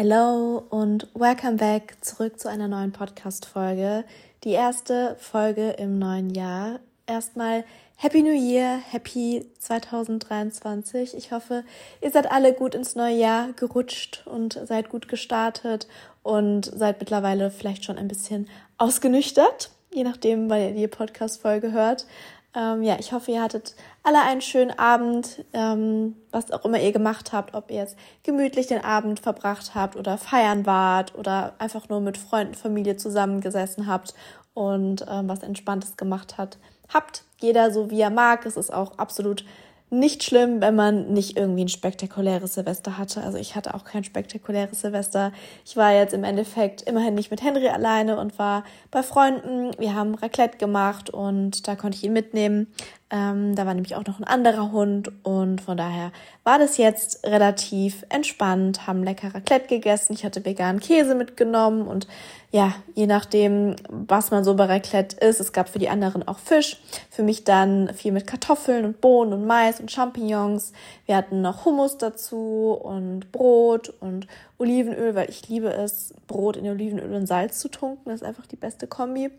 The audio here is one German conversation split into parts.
Hello und welcome back zurück zu einer neuen Podcast-Folge. Die erste Folge im neuen Jahr. Erstmal Happy New Year, Happy 2023. Ich hoffe, ihr seid alle gut ins neue Jahr gerutscht und seid gut gestartet und seid mittlerweile vielleicht schon ein bisschen ausgenüchtert, je nachdem, weil ihr die Podcast-Folge hört. Ähm, ja, ich hoffe, ihr hattet alle einen schönen Abend, ähm, was auch immer ihr gemacht habt, ob ihr jetzt gemütlich den Abend verbracht habt oder feiern wart oder einfach nur mit Freunden, Familie zusammengesessen habt und ähm, was Entspanntes gemacht hat, habt. Jeder so wie er mag. Es ist auch absolut nicht schlimm, wenn man nicht irgendwie ein spektakuläres Silvester hatte. Also ich hatte auch kein spektakuläres Silvester. Ich war jetzt im Endeffekt immerhin nicht mit Henry alleine und war bei Freunden. Wir haben Raclette gemacht und da konnte ich ihn mitnehmen. Ähm, da war nämlich auch noch ein anderer Hund und von daher war das jetzt relativ entspannt, haben lecker Raclette gegessen. Ich hatte veganen Käse mitgenommen und ja, je nachdem, was man so bei Raclette ist. Es gab für die anderen auch Fisch. Für mich dann viel mit Kartoffeln und Bohnen und Mais und Champignons. Wir hatten noch Hummus dazu und Brot und Olivenöl, weil ich liebe es, Brot in Olivenöl und Salz zu tunken. Das ist einfach die beste Kombi.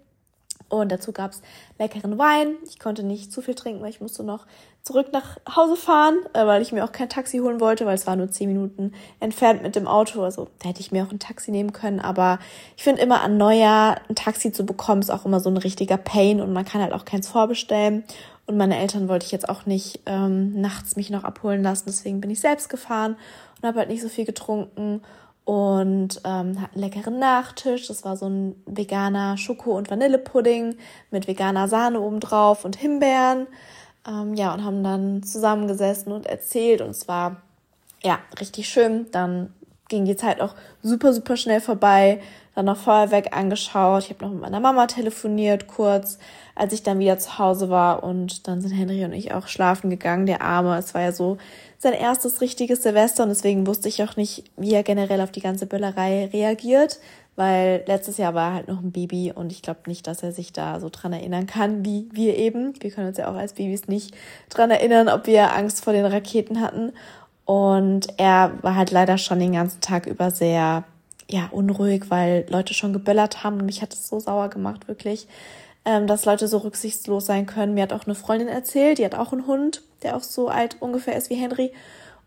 Und dazu gab's leckeren Wein. Ich konnte nicht zu viel trinken, weil ich musste noch zurück nach Hause fahren, äh, weil ich mir auch kein Taxi holen wollte, weil es war nur zehn Minuten entfernt mit dem Auto. Also da hätte ich mir auch ein Taxi nehmen können. Aber ich finde immer an Neujahr ein Taxi zu bekommen, ist auch immer so ein richtiger Pain und man kann halt auch keins vorbestellen. Und meine Eltern wollte ich jetzt auch nicht ähm, nachts mich noch abholen lassen. Deswegen bin ich selbst gefahren und habe halt nicht so viel getrunken und ähm, einen leckeren Nachtisch. Das war so ein veganer Schoko- und Vanillepudding mit veganer Sahne obendrauf und Himbeeren. Ähm, ja, und haben dann zusammengesessen und erzählt und es war ja richtig schön. Dann ging die Zeit auch super, super schnell vorbei. Dann noch Feuerwerk angeschaut. Ich habe noch mit meiner Mama telefoniert kurz, als ich dann wieder zu Hause war. Und dann sind Henry und ich auch schlafen gegangen. Der Arme, es war ja so sein erstes richtiges Silvester und deswegen wusste ich auch nicht, wie er generell auf die ganze Böllerei reagiert, weil letztes Jahr war er halt noch ein Baby und ich glaube nicht, dass er sich da so dran erinnern kann, wie wir eben. Wir können uns ja auch als Babys nicht dran erinnern, ob wir Angst vor den Raketen hatten. Und er war halt leider schon den ganzen Tag über sehr, ja, unruhig, weil Leute schon geböllert haben und mich hat es so sauer gemacht, wirklich, ähm, dass Leute so rücksichtslos sein können. Mir hat auch eine Freundin erzählt, die hat auch einen Hund der auch so alt ungefähr ist wie Henry.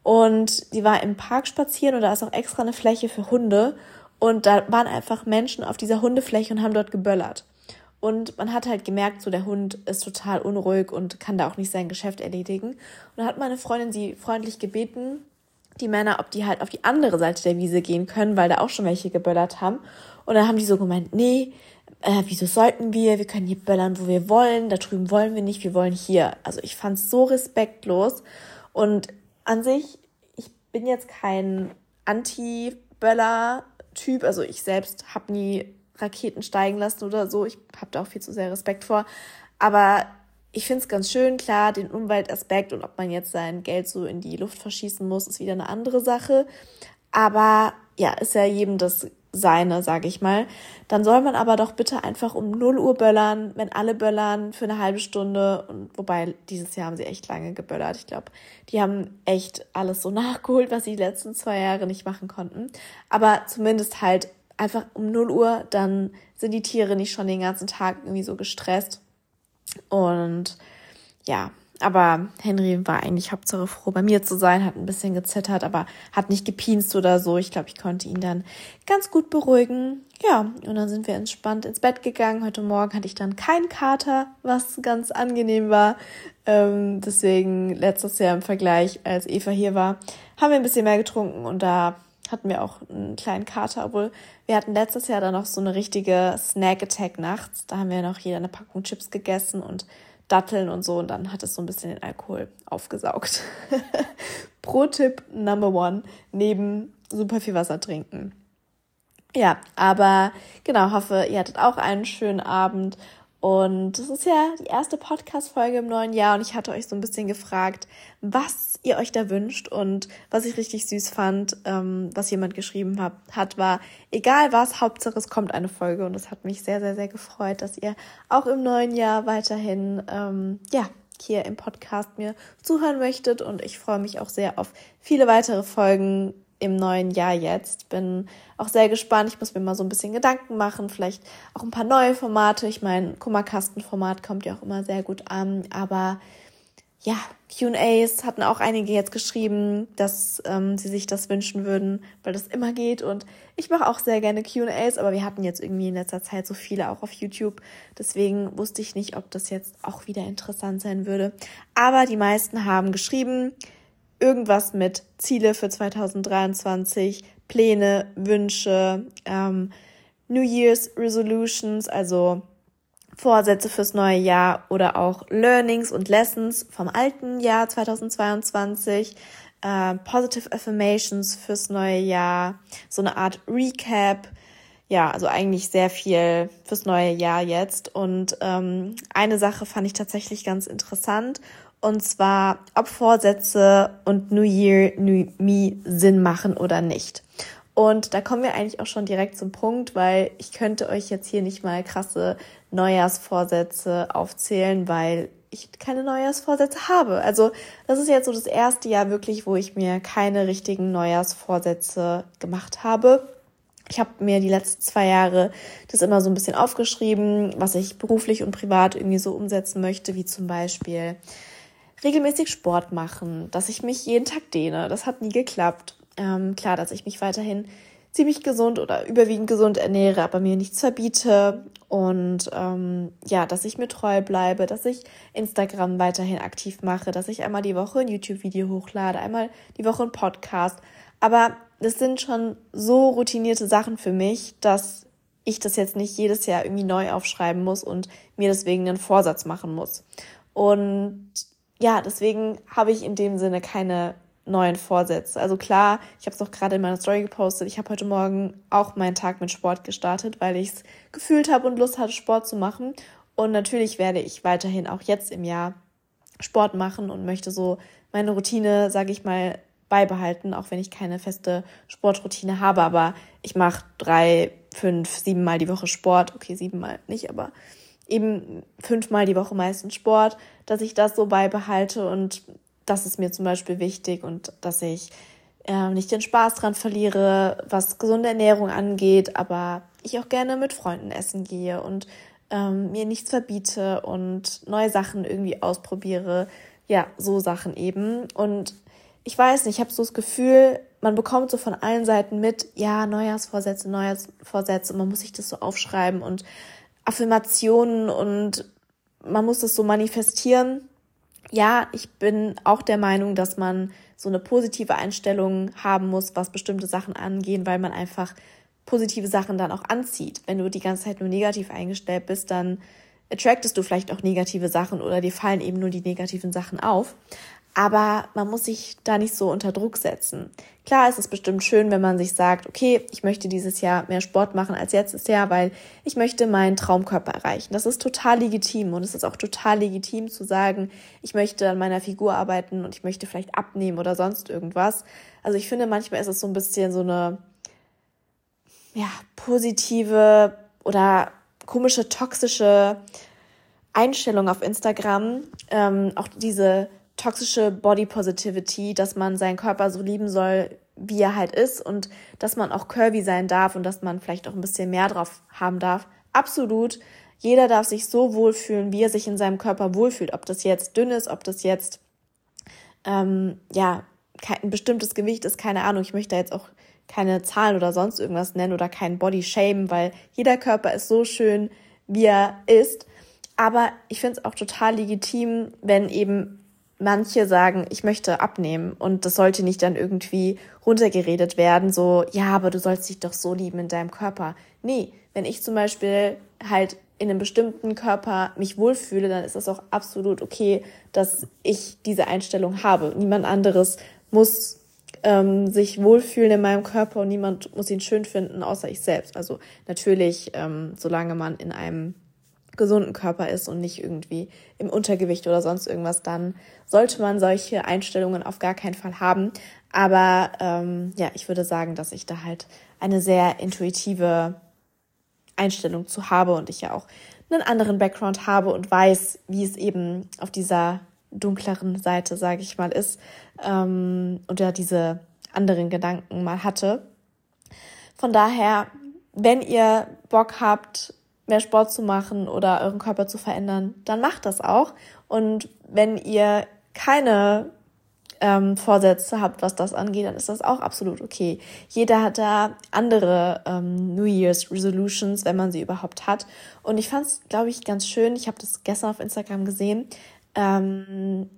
Und sie war im Park spazieren und da ist auch extra eine Fläche für Hunde. Und da waren einfach Menschen auf dieser Hundefläche und haben dort geböllert. Und man hat halt gemerkt, so der Hund ist total unruhig und kann da auch nicht sein Geschäft erledigen. Und da hat meine Freundin sie freundlich gebeten, die Männer, ob die halt auf die andere Seite der Wiese gehen können, weil da auch schon welche geböllert haben. Und dann haben die so gemeint, nee, äh, wieso sollten wir? Wir können hier böllern, wo wir wollen. Da drüben wollen wir nicht, wir wollen hier. Also ich fand es so respektlos. Und an sich, ich bin jetzt kein Anti-Böller-Typ. Also ich selbst habe nie Raketen steigen lassen oder so. Ich habe da auch viel zu sehr Respekt vor. Aber ich finde es ganz schön, klar, den Umweltaspekt und ob man jetzt sein Geld so in die Luft verschießen muss, ist wieder eine andere Sache. Aber ja, ist ja jedem das seine, sage ich mal. Dann soll man aber doch bitte einfach um 0 Uhr böllern, wenn alle böllern für eine halbe Stunde. Und wobei dieses Jahr haben sie echt lange geböllert. Ich glaube, die haben echt alles so nachgeholt, was sie die letzten zwei Jahre nicht machen konnten. Aber zumindest halt einfach um 0 Uhr, dann sind die Tiere nicht schon den ganzen Tag irgendwie so gestresst. Und ja, aber Henry war eigentlich Hauptsache froh, bei mir zu sein, hat ein bisschen gezittert, aber hat nicht gepinst oder so. Ich glaube, ich konnte ihn dann ganz gut beruhigen. Ja, und dann sind wir entspannt ins Bett gegangen. Heute Morgen hatte ich dann keinen Kater, was ganz angenehm war. Ähm, deswegen letztes Jahr im Vergleich, als Eva hier war, haben wir ein bisschen mehr getrunken und da hatten wir auch einen kleinen Kater, obwohl wir hatten letztes Jahr dann noch so eine richtige Snack-Attack nachts. Da haben wir noch jeder eine Packung Chips gegessen und Datteln und so und dann hat es so ein bisschen den Alkohol aufgesaugt. Pro-Tipp Number One, neben super viel Wasser trinken. Ja, aber genau, hoffe, ihr hattet auch einen schönen Abend und das ist ja die erste Podcast-Folge im neuen Jahr und ich hatte euch so ein bisschen gefragt, was ihr euch da wünscht und was ich richtig süß fand, ähm, was jemand geschrieben hat, hat, war, egal was, Hauptsache es kommt eine Folge und das hat mich sehr, sehr, sehr gefreut, dass ihr auch im neuen Jahr weiterhin, ähm, ja, hier im Podcast mir zuhören möchtet und ich freue mich auch sehr auf viele weitere Folgen im neuen Jahr jetzt. Bin auch sehr gespannt. Ich muss mir mal so ein bisschen Gedanken machen, vielleicht auch ein paar neue Formate. Ich meine, Kummerkastenformat kommt ja auch immer sehr gut an, aber ja, QAs hatten auch einige jetzt geschrieben, dass ähm, sie sich das wünschen würden, weil das immer geht. Und ich mache auch sehr gerne QAs, aber wir hatten jetzt irgendwie in letzter Zeit so viele auch auf YouTube. Deswegen wusste ich nicht, ob das jetzt auch wieder interessant sein würde. Aber die meisten haben geschrieben, irgendwas mit Ziele für 2023, Pläne, Wünsche, ähm, New Year's Resolutions, also Vorsätze fürs neue Jahr oder auch Learnings und Lessons vom alten Jahr 2022, äh, Positive Affirmations fürs neue Jahr, so eine Art Recap. Ja, also eigentlich sehr viel fürs neue Jahr jetzt. Und ähm, eine Sache fand ich tatsächlich ganz interessant. Und zwar, ob Vorsätze und New Year, New Me Sinn machen oder nicht. Und da kommen wir eigentlich auch schon direkt zum Punkt, weil ich könnte euch jetzt hier nicht mal krasse Neujahrsvorsätze aufzählen, weil ich keine Neujahrsvorsätze habe. Also das ist jetzt so das erste Jahr wirklich, wo ich mir keine richtigen Neujahrsvorsätze gemacht habe. Ich habe mir die letzten zwei Jahre das immer so ein bisschen aufgeschrieben, was ich beruflich und privat irgendwie so umsetzen möchte, wie zum Beispiel regelmäßig Sport machen, dass ich mich jeden Tag dehne. Das hat nie geklappt. Ähm, klar, dass ich mich weiterhin ziemlich gesund oder überwiegend gesund ernähre, aber mir nichts verbiete und ähm, ja, dass ich mir treu bleibe, dass ich Instagram weiterhin aktiv mache, dass ich einmal die Woche ein YouTube-Video hochlade, einmal die Woche ein Podcast. Aber das sind schon so routinierte Sachen für mich, dass ich das jetzt nicht jedes Jahr irgendwie neu aufschreiben muss und mir deswegen einen Vorsatz machen muss. Und ja, deswegen habe ich in dem Sinne keine neuen Vorsätze. Also klar, ich habe es auch gerade in meiner Story gepostet. Ich habe heute Morgen auch meinen Tag mit Sport gestartet, weil ich es gefühlt habe und Lust hatte, Sport zu machen. Und natürlich werde ich weiterhin auch jetzt im Jahr Sport machen und möchte so meine Routine, sage ich mal, beibehalten, auch wenn ich keine feste Sportroutine habe. Aber ich mache drei, fünf, sieben Mal die Woche Sport. Okay, sieben Mal nicht, aber eben fünfmal die Woche meistens Sport, dass ich das so beibehalte und das ist mir zum Beispiel wichtig und dass ich äh, nicht den Spaß dran verliere, was gesunde Ernährung angeht, aber ich auch gerne mit Freunden essen gehe und ähm, mir nichts verbiete und neue Sachen irgendwie ausprobiere. Ja, so Sachen eben. Und ich weiß nicht, ich habe so das Gefühl, man bekommt so von allen Seiten mit, ja, Neujahrsvorsätze, Neujahrsvorsätze, und man muss sich das so aufschreiben und Affirmationen und man muss das so manifestieren ja, ich bin auch der Meinung, dass man so eine positive Einstellung haben muss, was bestimmte Sachen angehen, weil man einfach positive Sachen dann auch anzieht. Wenn du die ganze Zeit nur negativ eingestellt bist, dann attractest du vielleicht auch negative Sachen oder dir fallen eben nur die negativen Sachen auf. Aber man muss sich da nicht so unter Druck setzen. Klar ist es bestimmt schön, wenn man sich sagt, okay, ich möchte dieses Jahr mehr Sport machen als letztes Jahr, weil ich möchte meinen Traumkörper erreichen. Das ist total legitim und es ist auch total legitim zu sagen, ich möchte an meiner Figur arbeiten und ich möchte vielleicht abnehmen oder sonst irgendwas. Also ich finde, manchmal ist es so ein bisschen so eine, ja, positive oder komische, toxische Einstellung auf Instagram. Ähm, auch diese toxische Body Positivity, dass man seinen Körper so lieben soll, wie er halt ist und dass man auch curvy sein darf und dass man vielleicht auch ein bisschen mehr drauf haben darf. Absolut. Jeder darf sich so wohlfühlen, wie er sich in seinem Körper wohlfühlt. Ob das jetzt dünn ist, ob das jetzt ähm, ja ein bestimmtes Gewicht ist, keine Ahnung. Ich möchte jetzt auch keine Zahlen oder sonst irgendwas nennen oder kein Body Shame, weil jeder Körper ist so schön, wie er ist. Aber ich finde es auch total legitim, wenn eben manche sagen, ich möchte abnehmen und das sollte nicht dann irgendwie runtergeredet werden, so, ja, aber du sollst dich doch so lieben in deinem Körper. Nee, wenn ich zum Beispiel halt in einem bestimmten Körper mich wohlfühle, dann ist das auch absolut okay, dass ich diese Einstellung habe. Niemand anderes muss ähm, sich wohlfühlen in meinem Körper und niemand muss ihn schön finden, außer ich selbst. Also natürlich, ähm, solange man in einem gesunden Körper ist und nicht irgendwie im Untergewicht oder sonst irgendwas, dann sollte man solche Einstellungen auf gar keinen Fall haben. Aber ähm, ja, ich würde sagen, dass ich da halt eine sehr intuitive Einstellung zu habe und ich ja auch einen anderen Background habe und weiß, wie es eben auf dieser dunkleren Seite, sage ich mal, ist. Ähm, und ja, diese anderen Gedanken mal hatte. Von daher, wenn ihr Bock habt, mehr Sport zu machen oder euren Körper zu verändern, dann macht das auch. Und wenn ihr keine ähm, Vorsätze habt, was das angeht, dann ist das auch absolut okay. Jeder hat da andere ähm, New Year's Resolutions, wenn man sie überhaupt hat. Und ich fand es, glaube ich, ganz schön. Ich habe das gestern auf Instagram gesehen. Ähm,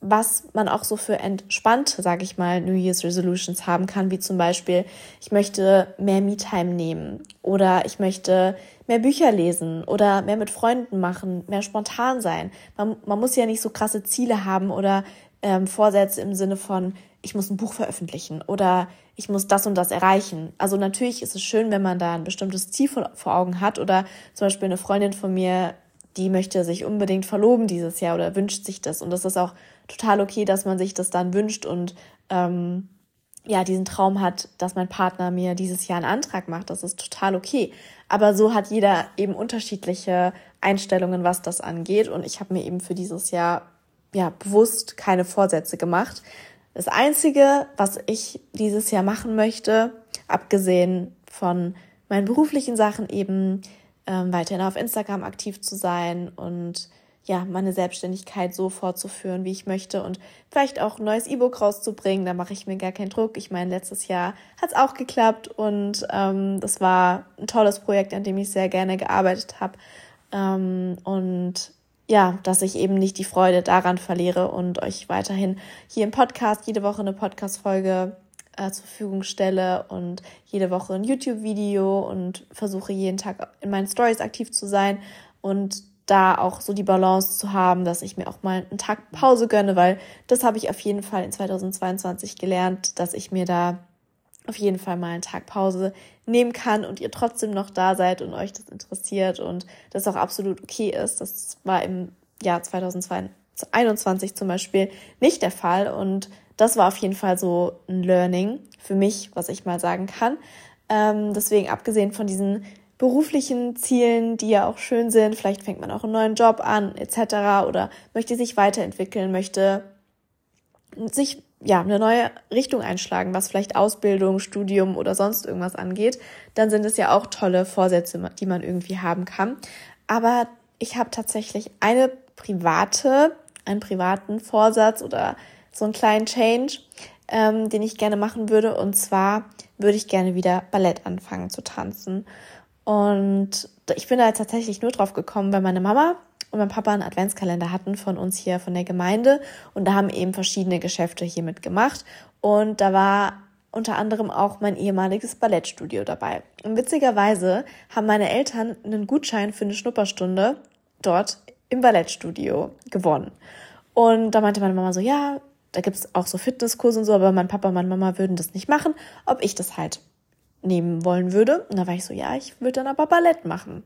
was man auch so für entspannte, sage ich mal, New Year's Resolutions haben kann, wie zum Beispiel, ich möchte mehr Me-Time nehmen oder ich möchte mehr Bücher lesen oder mehr mit Freunden machen, mehr spontan sein. Man, man muss ja nicht so krasse Ziele haben oder ähm, Vorsätze im Sinne von, ich muss ein Buch veröffentlichen oder ich muss das und das erreichen. Also natürlich ist es schön, wenn man da ein bestimmtes Ziel vor, vor Augen hat oder zum Beispiel eine Freundin von mir, die möchte sich unbedingt verloben dieses Jahr oder wünscht sich das. Und das ist auch total okay, dass man sich das dann wünscht und ähm, ja, diesen Traum hat, dass mein Partner mir dieses Jahr einen Antrag macht. Das ist total okay. Aber so hat jeder eben unterschiedliche Einstellungen, was das angeht. Und ich habe mir eben für dieses Jahr ja bewusst keine Vorsätze gemacht. Das Einzige, was ich dieses Jahr machen möchte, abgesehen von meinen beruflichen Sachen eben, ähm, weiterhin auf Instagram aktiv zu sein und ja, meine Selbstständigkeit so fortzuführen, wie ich möchte und vielleicht auch ein neues E-Book rauszubringen. Da mache ich mir gar keinen Druck. Ich meine, letztes Jahr hat es auch geklappt und ähm, das war ein tolles Projekt, an dem ich sehr gerne gearbeitet habe. Ähm, und ja, dass ich eben nicht die Freude daran verliere und euch weiterhin hier im Podcast jede Woche eine Podcast-Folge äh, zur Verfügung stelle und jede Woche ein YouTube-Video und versuche jeden Tag in meinen Stories aktiv zu sein und da auch so die Balance zu haben, dass ich mir auch mal einen Tag Pause gönne, weil das habe ich auf jeden Fall in 2022 gelernt, dass ich mir da auf jeden Fall mal einen Tag Pause nehmen kann und ihr trotzdem noch da seid und euch das interessiert und das auch absolut okay ist. Das war im Jahr 2021 zum Beispiel nicht der Fall und das war auf jeden Fall so ein Learning für mich, was ich mal sagen kann. Ähm, deswegen abgesehen von diesen beruflichen Zielen, die ja auch schön sind. Vielleicht fängt man auch einen neuen Job an, etc. oder möchte sich weiterentwickeln, möchte sich ja eine neue Richtung einschlagen, was vielleicht Ausbildung, Studium oder sonst irgendwas angeht, dann sind es ja auch tolle Vorsätze, die man irgendwie haben kann. Aber ich habe tatsächlich eine private, einen privaten Vorsatz oder so einen kleinen Change, ähm, den ich gerne machen würde. Und zwar würde ich gerne wieder Ballett anfangen zu tanzen. Und ich bin da jetzt tatsächlich nur drauf gekommen, weil meine Mama und mein Papa einen Adventskalender hatten von uns hier von der Gemeinde und da haben eben verschiedene Geschäfte hier mitgemacht und da war unter anderem auch mein ehemaliges Ballettstudio dabei. Und witzigerweise haben meine Eltern einen Gutschein für eine Schnupperstunde dort im Ballettstudio gewonnen. Und da meinte meine Mama so, ja, da gibt's auch so Fitnesskurse und so, aber mein Papa und meine Mama würden das nicht machen, ob ich das halt nehmen wollen würde. Und da war ich so, ja, ich würde dann aber Ballett machen.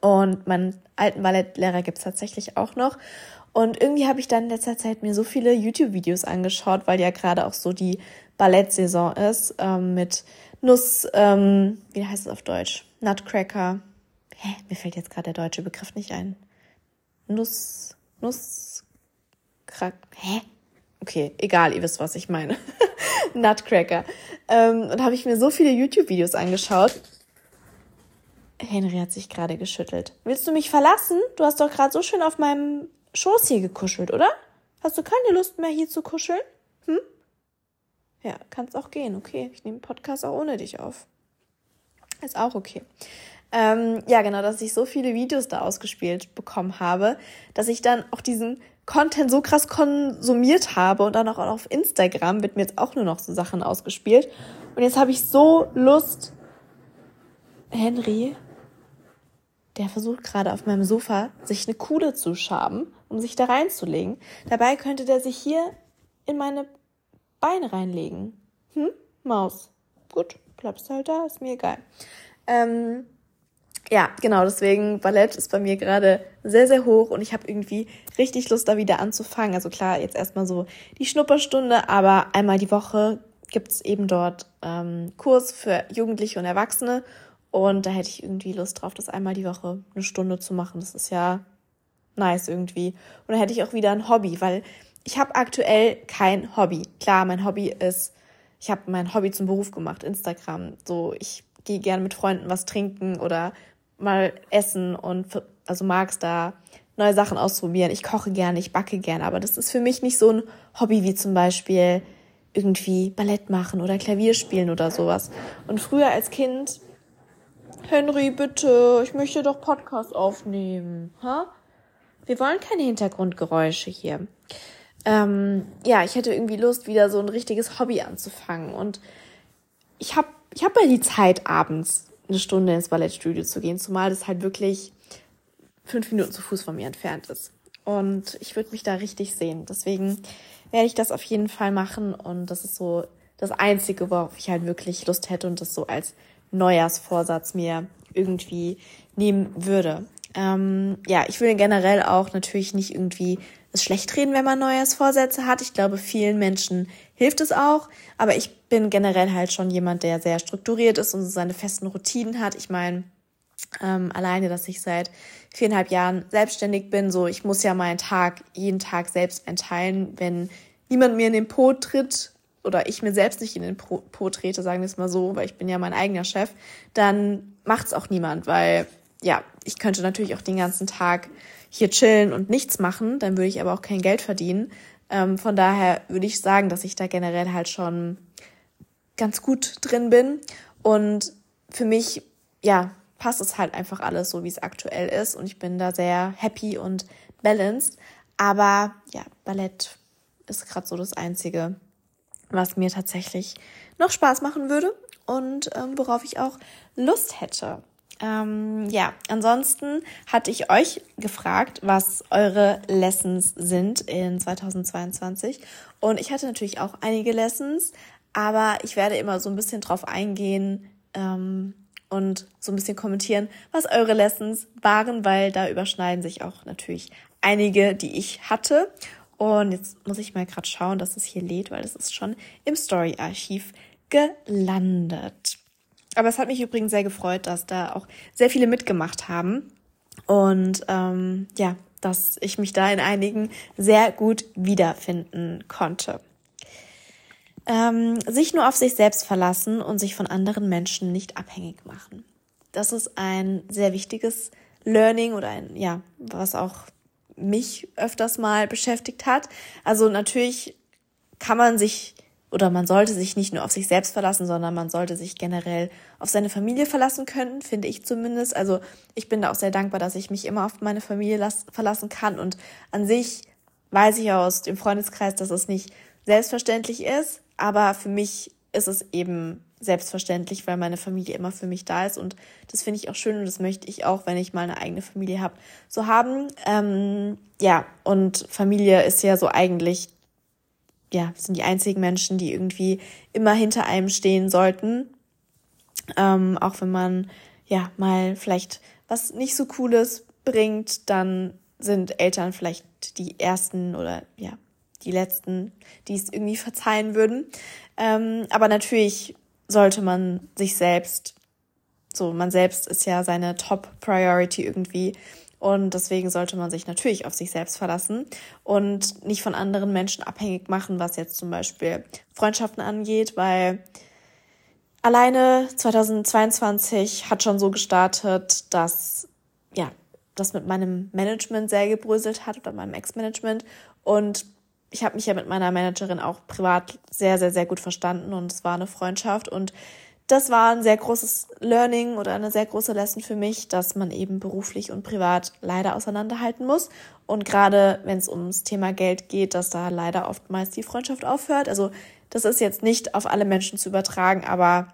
Und meinen alten Ballettlehrer gibt's tatsächlich auch noch. Und irgendwie habe ich dann in letzter Zeit mir so viele YouTube-Videos angeschaut, weil ja gerade auch so die Ballettsaison ist, ähm, mit Nuss, ähm, wie heißt es auf Deutsch? Nutcracker. Hä, mir fällt jetzt gerade der deutsche Begriff nicht ein. Nuss, Nuss, Krack, hä? Okay, egal, ihr wisst, was ich meine. Nutcracker. Ähm, und habe ich mir so viele YouTube-Videos angeschaut. Henry hat sich gerade geschüttelt. Willst du mich verlassen? Du hast doch gerade so schön auf meinem Schoß hier gekuschelt, oder? Hast du keine Lust mehr hier zu kuscheln? Hm? Ja, kannst auch gehen, okay. Ich nehme Podcast auch ohne dich auf. Ist auch okay. Ähm, ja, genau, dass ich so viele Videos da ausgespielt bekommen habe, dass ich dann auch diesen Content so krass konsumiert habe und dann auch auf Instagram wird mir jetzt auch nur noch so Sachen ausgespielt. Und jetzt habe ich so Lust. Henry, der versucht gerade auf meinem Sofa, sich eine Kuhle zu schaben, um sich da reinzulegen. Dabei könnte der sich hier in meine Beine reinlegen. Hm? Maus. Gut, bleibst halt da, ist mir egal. Ähm, ja, genau, deswegen Ballett ist bei mir gerade sehr, sehr hoch und ich habe irgendwie richtig Lust, da wieder anzufangen. Also klar, jetzt erstmal so die Schnupperstunde, aber einmal die Woche gibt's eben dort ähm, Kurs für Jugendliche und Erwachsene und da hätte ich irgendwie Lust drauf, das einmal die Woche eine Stunde zu machen. Das ist ja nice irgendwie. Und dann hätte ich auch wieder ein Hobby, weil ich habe aktuell kein Hobby. Klar, mein Hobby ist ich habe mein Hobby zum Beruf gemacht, Instagram. So, ich gehe gerne mit Freunden was trinken oder mal essen und also mag's da neue Sachen ausprobieren. Ich koche gerne, ich backe gerne, aber das ist für mich nicht so ein Hobby wie zum Beispiel irgendwie Ballett machen oder Klavier spielen oder sowas. Und früher als Kind, Henry, bitte, ich möchte doch Podcast aufnehmen. Ha? Wir wollen keine Hintergrundgeräusche hier. Ähm, ja, ich hätte irgendwie Lust, wieder so ein richtiges Hobby anzufangen. Und ich habe ich hab ja die Zeit, abends eine Stunde ins Ballettstudio zu gehen, zumal das halt wirklich fünf Minuten zu Fuß von mir entfernt ist. Und ich würde mich da richtig sehen. Deswegen werde ich das auf jeden Fall machen. Und das ist so das Einzige, worauf ich halt wirklich Lust hätte und das so als Neujahrsvorsatz mir irgendwie nehmen würde. Ähm, ja, ich will generell auch natürlich nicht irgendwie es schlecht reden, wenn man Neujahrsvorsätze hat. Ich glaube, vielen Menschen hilft es auch. Aber ich bin generell halt schon jemand, der sehr strukturiert ist und seine festen Routinen hat. Ich meine, ähm, alleine, dass ich seit viereinhalb Jahren selbstständig bin, so ich muss ja meinen Tag jeden Tag selbst einteilen. Wenn niemand mir in den Po tritt oder ich mir selbst nicht in den Po, po trete, sagen wir es mal so, weil ich bin ja mein eigener Chef, dann macht es auch niemand, weil ja, ich könnte natürlich auch den ganzen Tag hier chillen und nichts machen, dann würde ich aber auch kein Geld verdienen. Ähm, von daher würde ich sagen, dass ich da generell halt schon ganz gut drin bin. Und für mich, ja, passt es halt einfach alles so, wie es aktuell ist. Und ich bin da sehr happy und balanced. Aber ja, Ballett ist gerade so das Einzige, was mir tatsächlich noch Spaß machen würde und ähm, worauf ich auch Lust hätte. Ähm, ja, ansonsten hatte ich euch gefragt, was eure Lessons sind in 2022. Und ich hatte natürlich auch einige Lessons, aber ich werde immer so ein bisschen drauf eingehen ähm, und so ein bisschen kommentieren, was eure Lessons waren, weil da überschneiden sich auch natürlich einige, die ich hatte. Und jetzt muss ich mal gerade schauen, dass es hier lädt, weil es ist schon im Story-Archiv gelandet. Aber es hat mich übrigens sehr gefreut, dass da auch sehr viele mitgemacht haben. Und ähm, ja, dass ich mich da in einigen sehr gut wiederfinden konnte. Ähm, sich nur auf sich selbst verlassen und sich von anderen Menschen nicht abhängig machen. Das ist ein sehr wichtiges Learning oder ein, ja, was auch mich öfters mal beschäftigt hat. Also natürlich kann man sich oder man sollte sich nicht nur auf sich selbst verlassen, sondern man sollte sich generell auf seine Familie verlassen können, finde ich zumindest. Also ich bin da auch sehr dankbar, dass ich mich immer auf meine Familie verlassen kann. Und an sich weiß ich aus dem Freundeskreis, dass es nicht selbstverständlich ist, aber für mich ist es eben selbstverständlich, weil meine Familie immer für mich da ist und das finde ich auch schön und das möchte ich auch, wenn ich mal eine eigene Familie habe, so haben. Ähm, ja, und Familie ist ja so eigentlich ja, sind die einzigen Menschen, die irgendwie immer hinter einem stehen sollten. Ähm, auch wenn man ja mal vielleicht was nicht so Cooles bringt, dann sind Eltern vielleicht die ersten oder ja, die letzten, die es irgendwie verzeihen würden. Ähm, aber natürlich sollte man sich selbst, so man selbst ist ja seine Top Priority irgendwie und deswegen sollte man sich natürlich auf sich selbst verlassen und nicht von anderen Menschen abhängig machen, was jetzt zum Beispiel Freundschaften angeht, weil alleine 2022 hat schon so gestartet, dass ja, das mit meinem Management sehr gebröselt hat oder meinem Ex-Management. Und ich habe mich ja mit meiner Managerin auch privat sehr, sehr, sehr gut verstanden und es war eine Freundschaft. Und das war ein sehr großes Learning oder eine sehr große Lesson für mich, dass man eben beruflich und privat leider auseinanderhalten muss. Und gerade wenn es ums Thema Geld geht, dass da leider oftmals die Freundschaft aufhört. Also das ist jetzt nicht auf alle Menschen zu übertragen, aber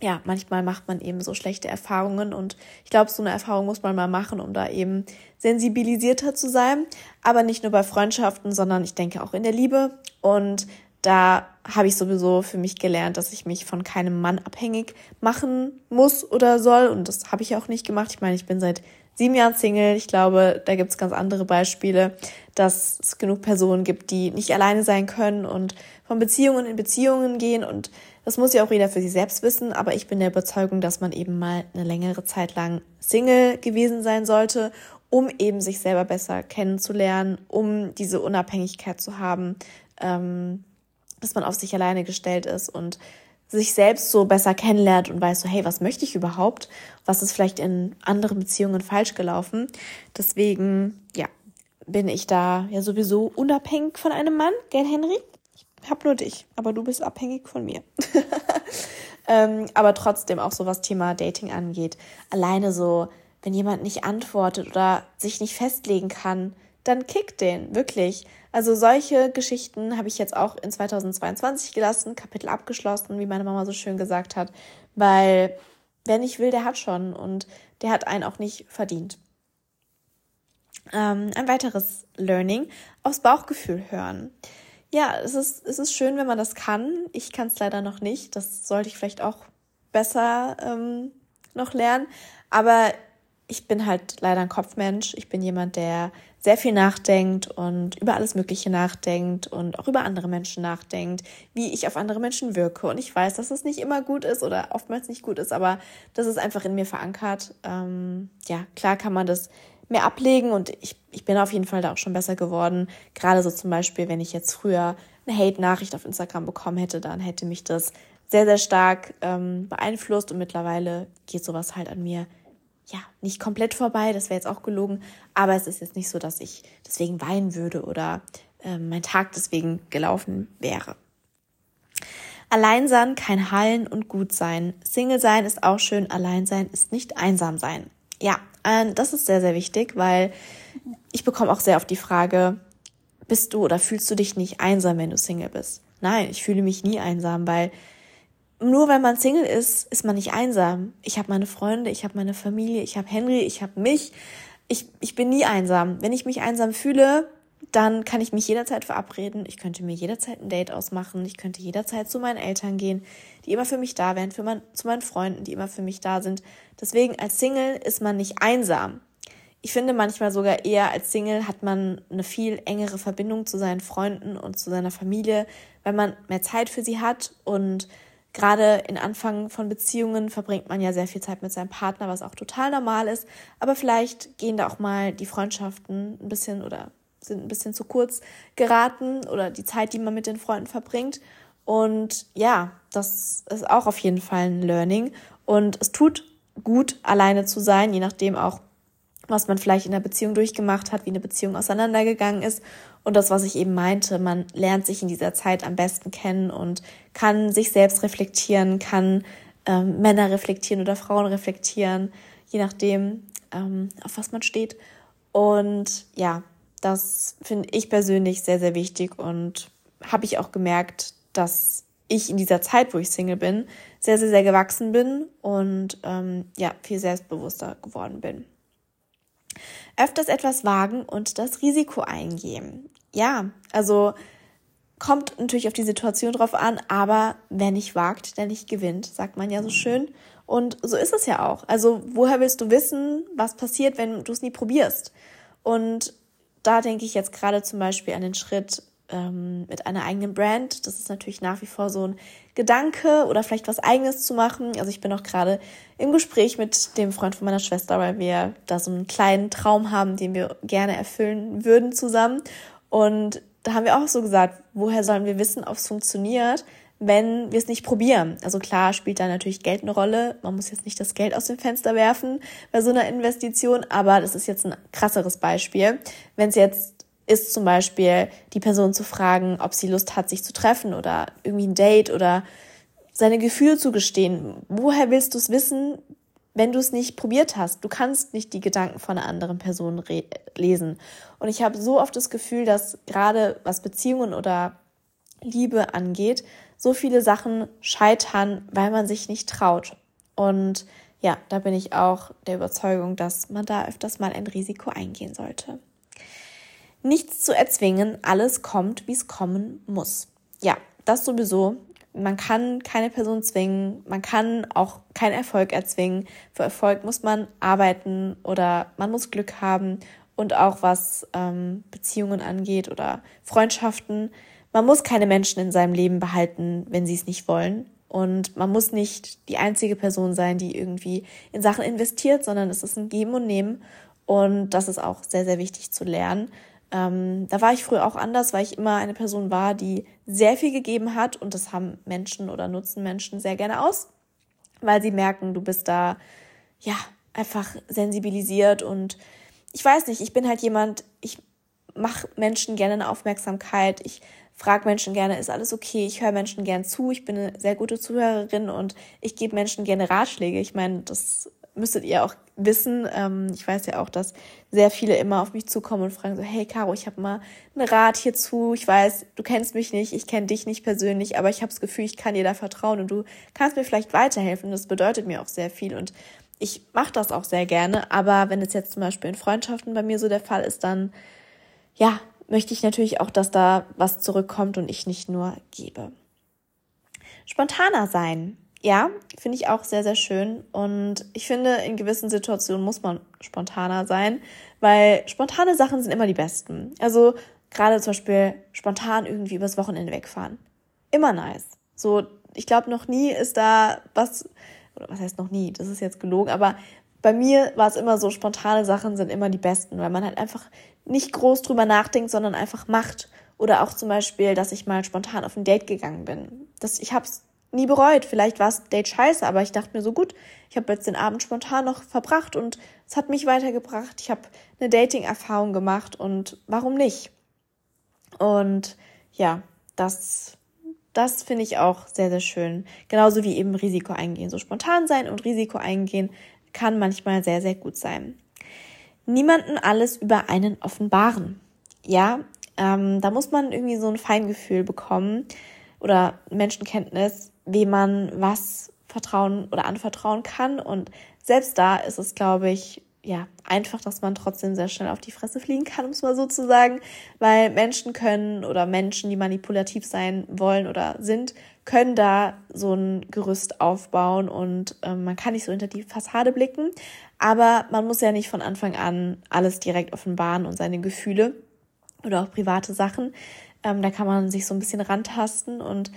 ja, manchmal macht man eben so schlechte Erfahrungen und ich glaube, so eine Erfahrung muss man mal machen, um da eben sensibilisierter zu sein. Aber nicht nur bei Freundschaften, sondern ich denke auch in der Liebe. Und da habe ich sowieso für mich gelernt, dass ich mich von keinem Mann abhängig machen muss oder soll. Und das habe ich auch nicht gemacht. Ich meine, ich bin seit sieben Jahren Single. Ich glaube, da gibt es ganz andere Beispiele, dass es genug Personen gibt, die nicht alleine sein können und von Beziehungen in Beziehungen gehen. Und das muss ja auch jeder für sich selbst wissen. Aber ich bin der Überzeugung, dass man eben mal eine längere Zeit lang Single gewesen sein sollte, um eben sich selber besser kennenzulernen, um diese Unabhängigkeit zu haben. Ähm, dass man auf sich alleine gestellt ist und sich selbst so besser kennenlernt und weiß so, hey, was möchte ich überhaupt? Was ist vielleicht in anderen Beziehungen falsch gelaufen? Deswegen, ja, bin ich da ja sowieso unabhängig von einem Mann, gell, Henry? Ich hab nur dich, aber du bist abhängig von mir. ähm, aber trotzdem auch so was Thema Dating angeht. Alleine so, wenn jemand nicht antwortet oder sich nicht festlegen kann, dann kick den, wirklich. Also solche Geschichten habe ich jetzt auch in 2022 gelassen, Kapitel abgeschlossen, wie meine Mama so schön gesagt hat, weil wer nicht will, der hat schon und der hat einen auch nicht verdient. Ähm, ein weiteres Learning, aufs Bauchgefühl hören. Ja, es ist, es ist schön, wenn man das kann. Ich kann es leider noch nicht. Das sollte ich vielleicht auch besser ähm, noch lernen. Aber ich bin halt leider ein Kopfmensch. Ich bin jemand, der sehr viel nachdenkt und über alles Mögliche nachdenkt und auch über andere Menschen nachdenkt, wie ich auf andere Menschen wirke. Und ich weiß, dass es nicht immer gut ist oder oftmals nicht gut ist, aber das ist einfach in mir verankert. Ähm, ja, klar kann man das mehr ablegen und ich, ich bin auf jeden Fall da auch schon besser geworden. Gerade so zum Beispiel, wenn ich jetzt früher eine Hate-Nachricht auf Instagram bekommen hätte, dann hätte mich das sehr, sehr stark ähm, beeinflusst und mittlerweile geht sowas halt an mir ja, nicht komplett vorbei, das wäre jetzt auch gelogen, aber es ist jetzt nicht so, dass ich deswegen weinen würde oder äh, mein Tag deswegen gelaufen wäre. Allein sein kein Hallen und gut sein. Single sein ist auch schön, allein sein ist nicht einsam sein. Ja, äh, das ist sehr, sehr wichtig, weil ich bekomme auch sehr oft die Frage, bist du oder fühlst du dich nicht einsam, wenn du Single bist? Nein, ich fühle mich nie einsam, weil nur wenn man Single ist, ist man nicht einsam. Ich habe meine Freunde, ich habe meine Familie, ich habe Henry, ich habe mich. Ich, ich bin nie einsam. Wenn ich mich einsam fühle, dann kann ich mich jederzeit verabreden. Ich könnte mir jederzeit ein Date ausmachen. Ich könnte jederzeit zu meinen Eltern gehen, die immer für mich da wären, für mein, zu meinen Freunden, die immer für mich da sind. Deswegen als Single ist man nicht einsam. Ich finde manchmal sogar eher als Single hat man eine viel engere Verbindung zu seinen Freunden und zu seiner Familie, weil man mehr Zeit für sie hat und Gerade in Anfang von Beziehungen verbringt man ja sehr viel Zeit mit seinem Partner, was auch total normal ist. Aber vielleicht gehen da auch mal die Freundschaften ein bisschen oder sind ein bisschen zu kurz geraten oder die Zeit, die man mit den Freunden verbringt. Und ja, das ist auch auf jeden Fall ein Learning. Und es tut gut, alleine zu sein, je nachdem auch, was man vielleicht in der Beziehung durchgemacht hat, wie eine Beziehung auseinandergegangen ist. Und das, was ich eben meinte, man lernt sich in dieser Zeit am besten kennen und kann sich selbst reflektieren, kann ähm, Männer reflektieren oder Frauen reflektieren, je nachdem, ähm, auf was man steht. Und ja, das finde ich persönlich sehr, sehr wichtig und habe ich auch gemerkt, dass ich in dieser Zeit, wo ich Single bin, sehr, sehr, sehr gewachsen bin und ähm, ja, viel selbstbewusster geworden bin öfters etwas wagen und das Risiko eingehen. Ja, also kommt natürlich auf die Situation drauf an, aber wer nicht wagt, der nicht gewinnt, sagt man ja so schön. Und so ist es ja auch. Also woher willst du wissen, was passiert, wenn du es nie probierst? Und da denke ich jetzt gerade zum Beispiel an den Schritt, ähm, mit einer eigenen Brand. Das ist natürlich nach wie vor so ein Gedanke oder vielleicht was eigenes zu machen. Also ich bin auch gerade im Gespräch mit dem Freund von meiner Schwester, weil wir da so einen kleinen Traum haben, den wir gerne erfüllen würden zusammen. Und da haben wir auch so gesagt, woher sollen wir wissen, ob es funktioniert, wenn wir es nicht probieren. Also klar spielt da natürlich Geld eine Rolle. Man muss jetzt nicht das Geld aus dem Fenster werfen bei so einer Investition, aber das ist jetzt ein krasseres Beispiel. Wenn es jetzt ist zum Beispiel die Person zu fragen, ob sie Lust hat, sich zu treffen oder irgendwie ein Date oder seine Gefühle zu gestehen. Woher willst du es wissen, wenn du es nicht probiert hast? Du kannst nicht die Gedanken von einer anderen Person lesen. Und ich habe so oft das Gefühl, dass gerade was Beziehungen oder Liebe angeht, so viele Sachen scheitern, weil man sich nicht traut. Und ja, da bin ich auch der Überzeugung, dass man da öfters mal ein Risiko eingehen sollte nichts zu erzwingen, alles kommt, wie es kommen muss. Ja, das sowieso. Man kann keine Person zwingen, man kann auch keinen Erfolg erzwingen. Für Erfolg muss man arbeiten oder man muss Glück haben und auch was ähm, Beziehungen angeht oder Freundschaften. Man muss keine Menschen in seinem Leben behalten, wenn sie es nicht wollen. Und man muss nicht die einzige Person sein, die irgendwie in Sachen investiert, sondern es ist ein Geben und Nehmen. Und das ist auch sehr, sehr wichtig zu lernen Ähm, da war ich früher auch anders, weil ich immer eine Person war, die sehr viel gegeben hat und das haben Menschen oder nutzen Menschen sehr gerne aus, weil sie merken, du bist da ja einfach sensibilisiert und ich weiß nicht, ich bin halt jemand, ich mache Menschen gerne eine Aufmerksamkeit, ich frage Menschen gerne, ist alles okay? Ich höre Menschen gern zu. Ich bin eine sehr gute Zuhörerin und ich gebe Menschen gerne Ratschläge. Ich meine, das müsstet ihr auch wissen. Ähm, ich weiß ja auch, dass sehr viele immer auf mich zukommen und fragen so, hey Caro, ich habe mal einen Rat hierzu. Ich weiß, du kennst mich nicht, ich kenne dich nicht persönlich, aber ich habe das Gefühl, ich kann dir da vertrauen und du kannst mir vielleicht weiterhelfen. Das bedeutet mir auch sehr viel und ich mache das auch sehr gerne. Aber wenn es jetzt zum Beispiel in Freundschaften bei mir so der Fall ist, dann ja, möchte ich natürlich auch, dass da was zurückkommt und ich nicht nur gebe. Spontaner sein. Ja, finde ich auch sehr, sehr schön. Und ich finde, in gewissen Situationen muss man spontaner sein, weil spontane Sachen sind immer die besten. Also gerade zum Beispiel spontan irgendwie übers Wochenende wegfahren. Immer nice. So, ich glaube, noch nie ist da was, oder was heißt noch nie, das ist jetzt gelogen, aber bei mir war es immer so, spontane Sachen sind immer die besten, weil man halt einfach nicht groß drüber nachdenkt, sondern einfach macht. Oder auch zum Beispiel, dass ich mal spontan auf ein Date gegangen bin. Das, ich habe es nie bereut. Vielleicht war es Date scheiße, aber ich dachte mir so gut, ich habe jetzt den Abend spontan noch verbracht und es hat mich weitergebracht. Ich habe eine Dating-Erfahrung gemacht und warum nicht? Und ja, das, das finde ich auch sehr, sehr schön. Genauso wie eben Risiko eingehen. So spontan sein und Risiko eingehen kann manchmal sehr, sehr gut sein niemanden alles über einen offenbaren. Ja, ähm, da muss man irgendwie so ein Feingefühl bekommen oder Menschenkenntnis, wie man was vertrauen oder anvertrauen kann. Und selbst da ist es, glaube ich, ja, einfach, dass man trotzdem sehr schnell auf die Fresse fliegen kann, um es mal so zu sagen, weil Menschen können oder Menschen, die manipulativ sein wollen oder sind, können da so ein Gerüst aufbauen und ähm, man kann nicht so hinter die Fassade blicken, aber man muss ja nicht von Anfang an alles direkt offenbaren und seine Gefühle oder auch private Sachen. Ähm, da kann man sich so ein bisschen rantasten. Und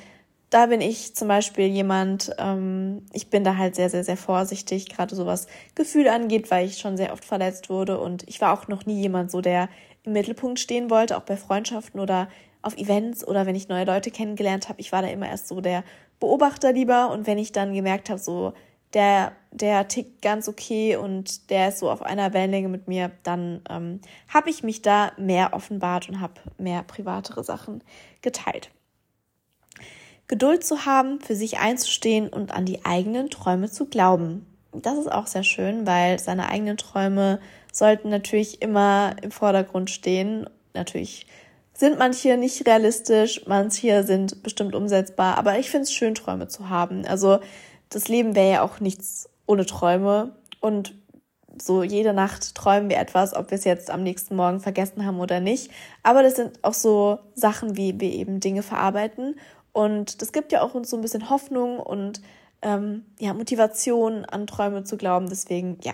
da bin ich zum Beispiel jemand, ähm, ich bin da halt sehr, sehr, sehr vorsichtig, gerade so was Gefühle angeht, weil ich schon sehr oft verletzt wurde. Und ich war auch noch nie jemand so, der im Mittelpunkt stehen wollte, auch bei Freundschaften oder auf Events oder wenn ich neue Leute kennengelernt habe. Ich war da immer erst so der Beobachter lieber. Und wenn ich dann gemerkt habe, so der, der tickt ganz okay und der ist so auf einer Wellenlänge mit mir, dann ähm, habe ich mich da mehr offenbart und habe mehr privatere Sachen geteilt. Geduld zu haben, für sich einzustehen und an die eigenen Träume zu glauben. Das ist auch sehr schön, weil seine eigenen Träume sollten natürlich immer im Vordergrund stehen. Natürlich sind manche nicht realistisch, manche sind bestimmt umsetzbar, aber ich finde es schön, Träume zu haben. Also das Leben wäre ja auch nichts ohne Träume und so jede Nacht träumen wir etwas, ob wir es jetzt am nächsten Morgen vergessen haben oder nicht. Aber das sind auch so Sachen, wie wir eben Dinge verarbeiten und das gibt ja auch uns so ein bisschen Hoffnung und ähm, ja, Motivation an Träume zu glauben. Deswegen, ja,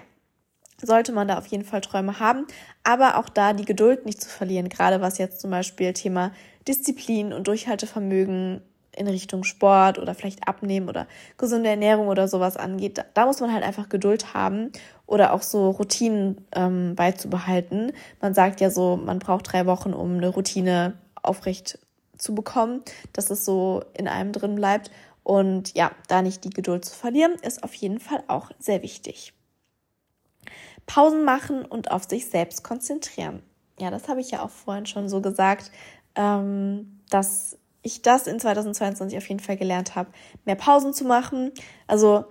sollte man da auf jeden Fall Träume haben, aber auch da die Geduld nicht zu verlieren, gerade was jetzt zum Beispiel Thema Disziplin und Durchhaltevermögen in Richtung Sport oder vielleicht Abnehmen oder gesunde Ernährung oder sowas angeht. Da, da muss man halt einfach Geduld haben oder auch so Routinen ähm, beizubehalten. Man sagt ja so, man braucht drei Wochen, um eine Routine aufrecht zu bekommen, dass es so in einem drin bleibt. Und ja, da nicht die Geduld zu verlieren, ist auf jeden Fall auch sehr wichtig. Pausen machen und auf sich selbst konzentrieren. Ja, das habe ich ja auch vorhin schon so gesagt, ähm, dass ich das in 2022 auf jeden Fall gelernt habe, mehr Pausen zu machen. Also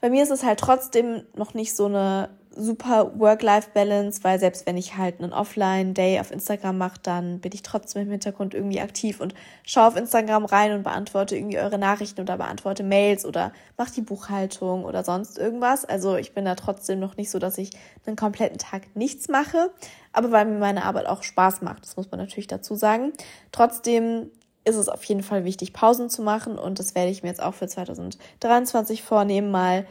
bei mir ist es halt trotzdem noch nicht so eine super Work-Life-Balance, weil selbst wenn ich halt einen Offline-Day auf Instagram mache, dann bin ich trotzdem im Hintergrund irgendwie aktiv und schaue auf Instagram rein und beantworte irgendwie eure Nachrichten oder beantworte Mails oder mache die Buchhaltung oder sonst irgendwas. Also ich bin da trotzdem noch nicht so, dass ich einen kompletten Tag nichts mache, aber weil mir meine Arbeit auch Spaß macht, das muss man natürlich dazu sagen. Trotzdem ist es auf jeden Fall wichtig, Pausen zu machen und das werde ich mir jetzt auch für 2023 vornehmen, mal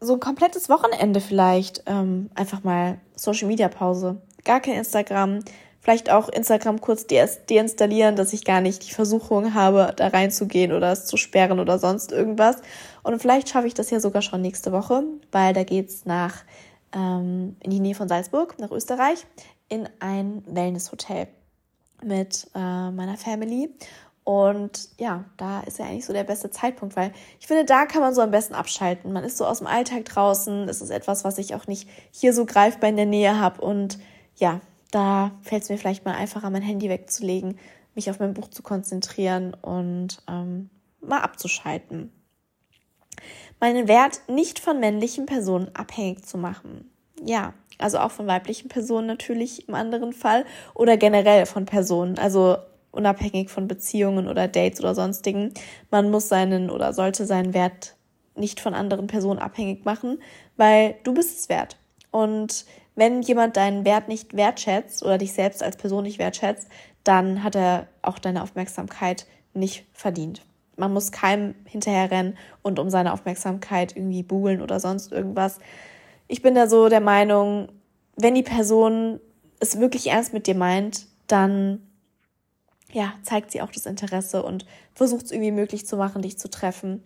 so ein komplettes Wochenende vielleicht ähm, einfach mal Social Media Pause. Gar kein Instagram. Vielleicht auch Instagram kurz de deinstallieren, dass ich gar nicht die Versuchung habe, da reinzugehen oder es zu sperren oder sonst irgendwas. Und vielleicht schaffe ich das ja sogar schon nächste Woche, weil da geht's nach ähm, in die Nähe von Salzburg, nach Österreich, in ein Wellnesshotel mit äh, meiner Family. Und ja, da ist ja eigentlich so der beste Zeitpunkt, weil ich finde, da kann man so am besten abschalten. Man ist so aus dem Alltag draußen. Das ist etwas, was ich auch nicht hier so greifbar in der Nähe habe. Und ja, da fällt es mir vielleicht mal einfacher, mein Handy wegzulegen, mich auf mein Buch zu konzentrieren und ähm, mal abzuschalten. Meinen Wert nicht von männlichen Personen abhängig zu machen. Ja, also auch von weiblichen Personen natürlich im anderen Fall oder generell von Personen. Also unabhängig von Beziehungen oder Dates oder sonstigen. Man muss seinen oder sollte seinen Wert nicht von anderen Personen abhängig machen, weil du bist es wert. Und wenn jemand deinen Wert nicht wertschätzt oder dich selbst als Person nicht wertschätzt, dann hat er auch deine Aufmerksamkeit nicht verdient. Man muss keinem hinterherrennen und um seine Aufmerksamkeit irgendwie buhlen oder sonst irgendwas. Ich bin da so der Meinung, wenn die Person es wirklich ernst mit dir meint, dann ja, zeigt sie auch das Interesse und versucht es irgendwie möglich zu machen, dich zu treffen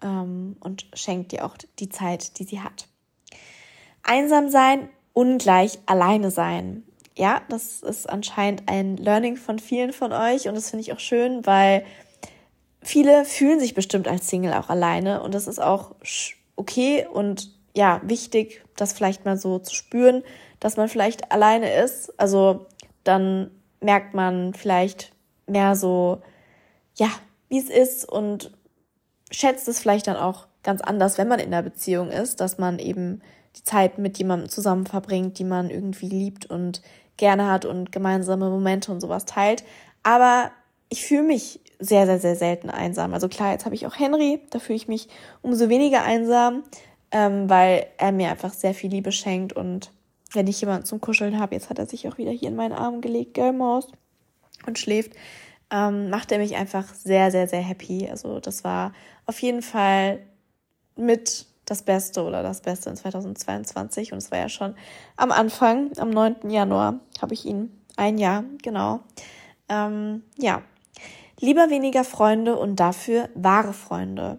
ähm, und schenkt dir auch die Zeit, die sie hat. Einsam sein, ungleich alleine sein. Ja, das ist anscheinend ein Learning von vielen von euch und das finde ich auch schön, weil viele fühlen sich bestimmt als Single auch alleine und das ist auch okay und ja, wichtig, das vielleicht mal so zu spüren, dass man vielleicht alleine ist. Also dann merkt man vielleicht, mehr so, ja, wie es ist und schätzt es vielleicht dann auch ganz anders, wenn man in der Beziehung ist, dass man eben die Zeit mit jemandem zusammen verbringt, die man irgendwie liebt und gerne hat und gemeinsame Momente und sowas teilt. Aber ich fühle mich sehr, sehr, sehr selten einsam. Also klar, jetzt habe ich auch Henry, da fühle ich mich umso weniger einsam, ähm, weil er mir einfach sehr viel Liebe schenkt und wenn ich jemanden zum Kuscheln habe, jetzt hat er sich auch wieder hier in meinen Arm gelegt, gell, Maus? und schläft, ähm, macht er mich einfach sehr, sehr, sehr happy. Also das war auf jeden Fall mit das Beste oder das Beste in 2022 und es war ja schon am Anfang, am 9. Januar habe ich ihn ein Jahr, genau. Ähm, ja, lieber weniger Freunde und dafür wahre Freunde.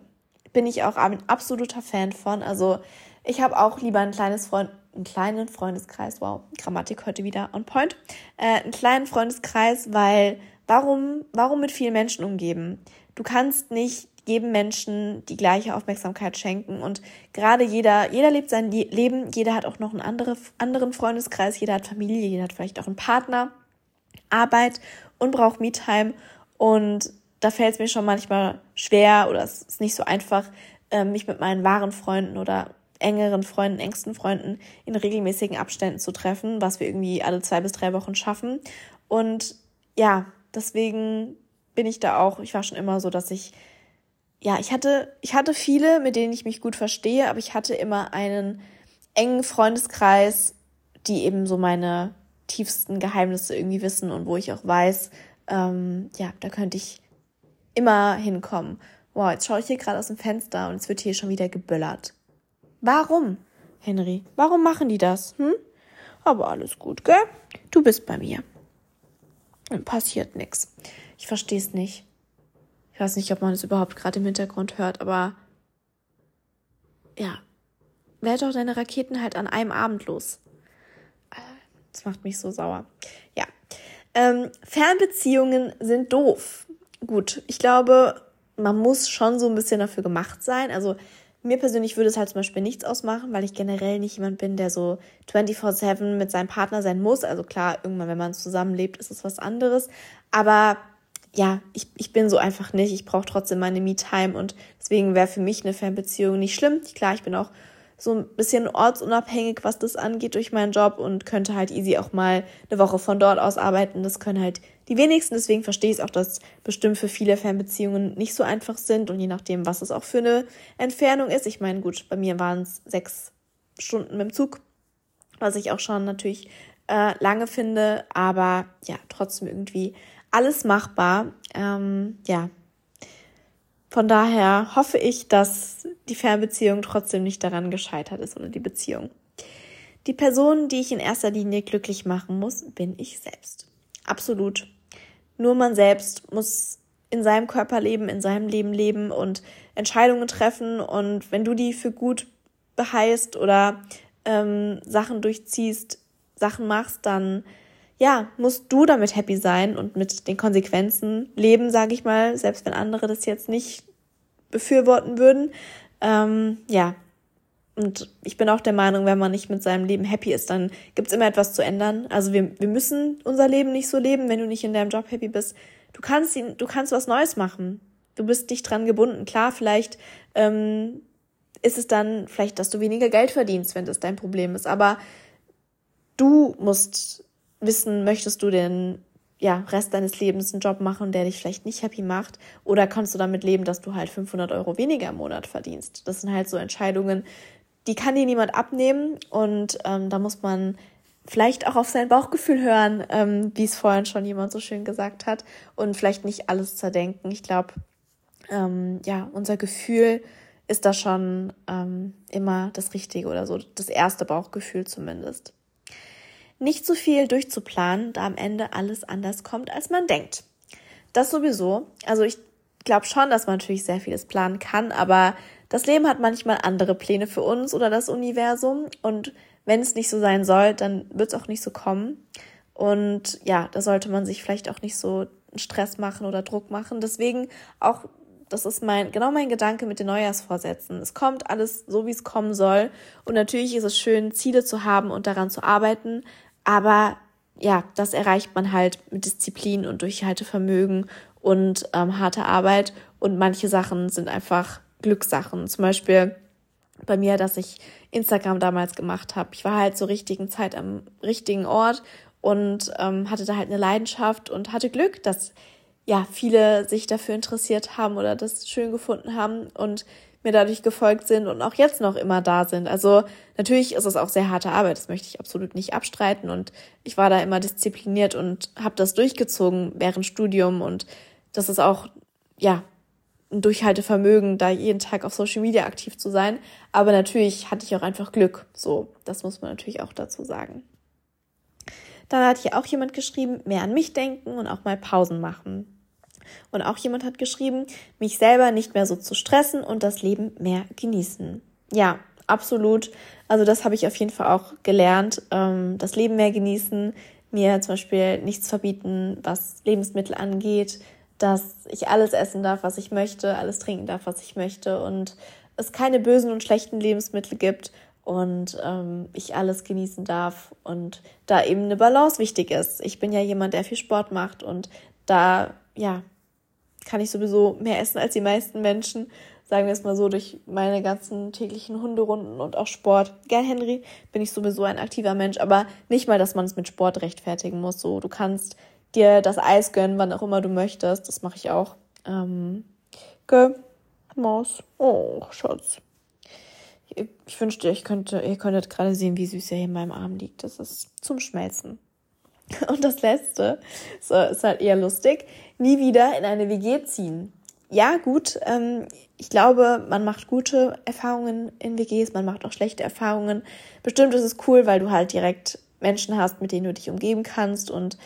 Bin ich auch ein absoluter Fan von. Also ich habe auch lieber ein kleines Freund, einen kleinen Freundeskreis, wow, Grammatik heute wieder on point, äh, einen kleinen Freundeskreis, weil warum, warum mit vielen Menschen umgeben? Du kannst nicht jedem Menschen die gleiche Aufmerksamkeit schenken. Und gerade jeder, jeder lebt sein Leben, jeder hat auch noch einen andere, anderen Freundeskreis, jeder hat Familie, jeder hat vielleicht auch einen Partner, Arbeit und braucht Me-Time. Und da fällt es mir schon manchmal schwer oder es ist nicht so einfach, äh, mich mit meinen wahren Freunden oder engeren Freunden, engsten Freunden in regelmäßigen Abständen zu treffen, was wir irgendwie alle zwei bis drei Wochen schaffen. Und ja, deswegen bin ich da auch, ich war schon immer so, dass ich, ja, ich hatte, ich hatte viele, mit denen ich mich gut verstehe, aber ich hatte immer einen engen Freundeskreis, die eben so meine tiefsten Geheimnisse irgendwie wissen und wo ich auch weiß, ähm, ja, da könnte ich immer hinkommen. Wow, jetzt schaue ich hier gerade aus dem Fenster und es wird hier schon wieder geböllert. Warum, Henry? Warum machen die das? Hm? Aber alles gut, gell? Du bist bei mir. Und passiert nichts. Ich verstehe es nicht. Ich weiß nicht, ob man es überhaupt gerade im Hintergrund hört, aber ja. Werd doch deine Raketen halt an einem Abend los. Das macht mich so sauer. Ja. Ähm, Fernbeziehungen sind doof. Gut, ich glaube, man muss schon so ein bisschen dafür gemacht sein. Also mir persönlich würde es halt zum Beispiel nichts ausmachen, weil ich generell nicht jemand bin, der so 24-7 mit seinem Partner sein muss. Also klar, irgendwann, wenn man zusammenlebt, ist es was anderes. Aber ja, ich, ich bin so einfach nicht. Ich brauche trotzdem meine Me-Time und deswegen wäre für mich eine Fernbeziehung nicht schlimm. Klar, ich bin auch so ein bisschen ortsunabhängig, was das angeht durch meinen Job und könnte halt easy auch mal eine Woche von dort aus arbeiten. Das können halt die wenigsten. Deswegen verstehe ich es auch, dass bestimmt für viele Fernbeziehungen nicht so einfach sind und je nachdem, was es auch für eine Entfernung ist. Ich meine, gut, bei mir waren es sechs Stunden mit dem Zug, was ich auch schon natürlich äh, lange finde, aber ja, trotzdem irgendwie alles machbar. Ähm, ja, von daher hoffe ich, dass die Fernbeziehung trotzdem nicht daran gescheitert ist oder die Beziehung. Die Person, die ich in erster Linie glücklich machen muss, bin ich selbst. Absolut. Nur man selbst muss in seinem Körper leben, in seinem Leben leben und Entscheidungen treffen. Und wenn du die für gut beheißt oder ähm, Sachen durchziehst, Sachen machst, dann ja, musst du damit happy sein und mit den Konsequenzen leben, sage ich mal, selbst wenn andere das jetzt nicht befürworten würden. Ähm, ja, und ich bin auch der Meinung, wenn man nicht mit seinem Leben happy ist, dann gibt's immer etwas zu ändern. Also wir, wir müssen unser Leben nicht so leben, wenn du nicht in deinem Job happy bist. Du kannst ihn, du kannst was Neues machen. Du bist nicht dran gebunden. Klar, vielleicht ähm, ist es dann vielleicht, dass du weniger Geld verdienst, wenn das dein Problem ist. Aber du musst wissen, möchtest du den ja, Rest deines Lebens einen Job machen, der dich vielleicht nicht happy macht? Oder kannst du damit leben, dass du halt 500 Euro weniger im Monat verdienst? Das sind halt so Entscheidungen, die kann dir niemand abnehmen und ähm, da muss man vielleicht auch auf sein Bauchgefühl hören, ähm, wie es vorhin schon jemand so schön gesagt hat und vielleicht nicht alles zerdenken. Ich glaube, ähm, ja, unser Gefühl ist da schon ähm, immer das Richtige oder so, das erste Bauchgefühl zumindest. Nicht zu viel durchzuplanen, da am Ende alles anders kommt, als man denkt. Das sowieso. Also ich glaube schon, dass man natürlich sehr vieles planen kann, aber das Leben hat manchmal andere Pläne für uns oder das Universum und wenn es nicht so sein soll, dann wird es auch nicht so kommen. Und ja, da sollte man sich vielleicht auch nicht so Stress machen oder Druck machen. Deswegen auch, das ist mein, genau mein Gedanke mit den Neujahrsvorsätzen. Es kommt alles so, wie es kommen soll. Und natürlich ist es schön, Ziele zu haben und daran zu arbeiten. Aber ja, das erreicht man halt mit Disziplin und Durchhaltevermögen und ähm, harter Arbeit. Und manche Sachen sind einfach Glückssachen. Zum Beispiel bei mir, dass ich Instagram damals gemacht habe. Ich war halt zur richtigen Zeit am richtigen Ort und ähm, hatte da halt eine Leidenschaft und hatte Glück, dass ja viele sich dafür interessiert haben oder das schön gefunden haben und mir dadurch gefolgt sind und auch jetzt noch immer da sind. Also natürlich ist es auch sehr harte Arbeit, das möchte ich absolut nicht abstreiten und ich war da immer diszipliniert und habe das durchgezogen während Studium und das ist auch ja ein Durchhaltevermögen, da jeden Tag auf Social Media aktiv zu sein. Aber natürlich hatte ich auch einfach Glück. So, das muss man natürlich auch dazu sagen. Dann hat hier auch jemand geschrieben, mehr an mich denken und auch mal Pausen machen. Und auch jemand hat geschrieben, mich selber nicht mehr so zu stressen und das Leben mehr genießen. Ja, absolut. Also das habe ich auf jeden Fall auch gelernt. Ähm, das Leben mehr genießen, mir zum Beispiel nichts verbieten, was Lebensmittel angeht, dass ich alles essen darf, was ich möchte, alles trinken darf, was ich möchte und es keine bösen und schlechten Lebensmittel gibt und ähm, ich alles genießen darf und da eben eine Balance wichtig ist. Ich bin ja jemand, der viel Sport macht und da, ja, kann ich sowieso mehr essen als die meisten Menschen. Sagen wir es mal so, durch meine ganzen täglichen Hunderunden und auch Sport. Gell, Henry, bin ich sowieso ein aktiver Mensch, aber nicht mal, dass man es mit Sport rechtfertigen muss. So, du kannst dir das Eis gönnen, wann auch immer du möchtest. Das mache ich auch. Ähm, okay. Maus. Oh, Schatz. Ich wünschte, ich könnte, ihr könntet gerade sehen, wie süß er hier in meinem Arm liegt. Das ist zum Schmelzen. Und das letzte, so, ist halt eher lustig, nie wieder in eine WG ziehen. Ja, gut, ähm, ich glaube, man macht gute Erfahrungen in WGs, man macht auch schlechte Erfahrungen. Bestimmt ist es cool, weil du halt direkt Menschen hast, mit denen du dich umgeben kannst und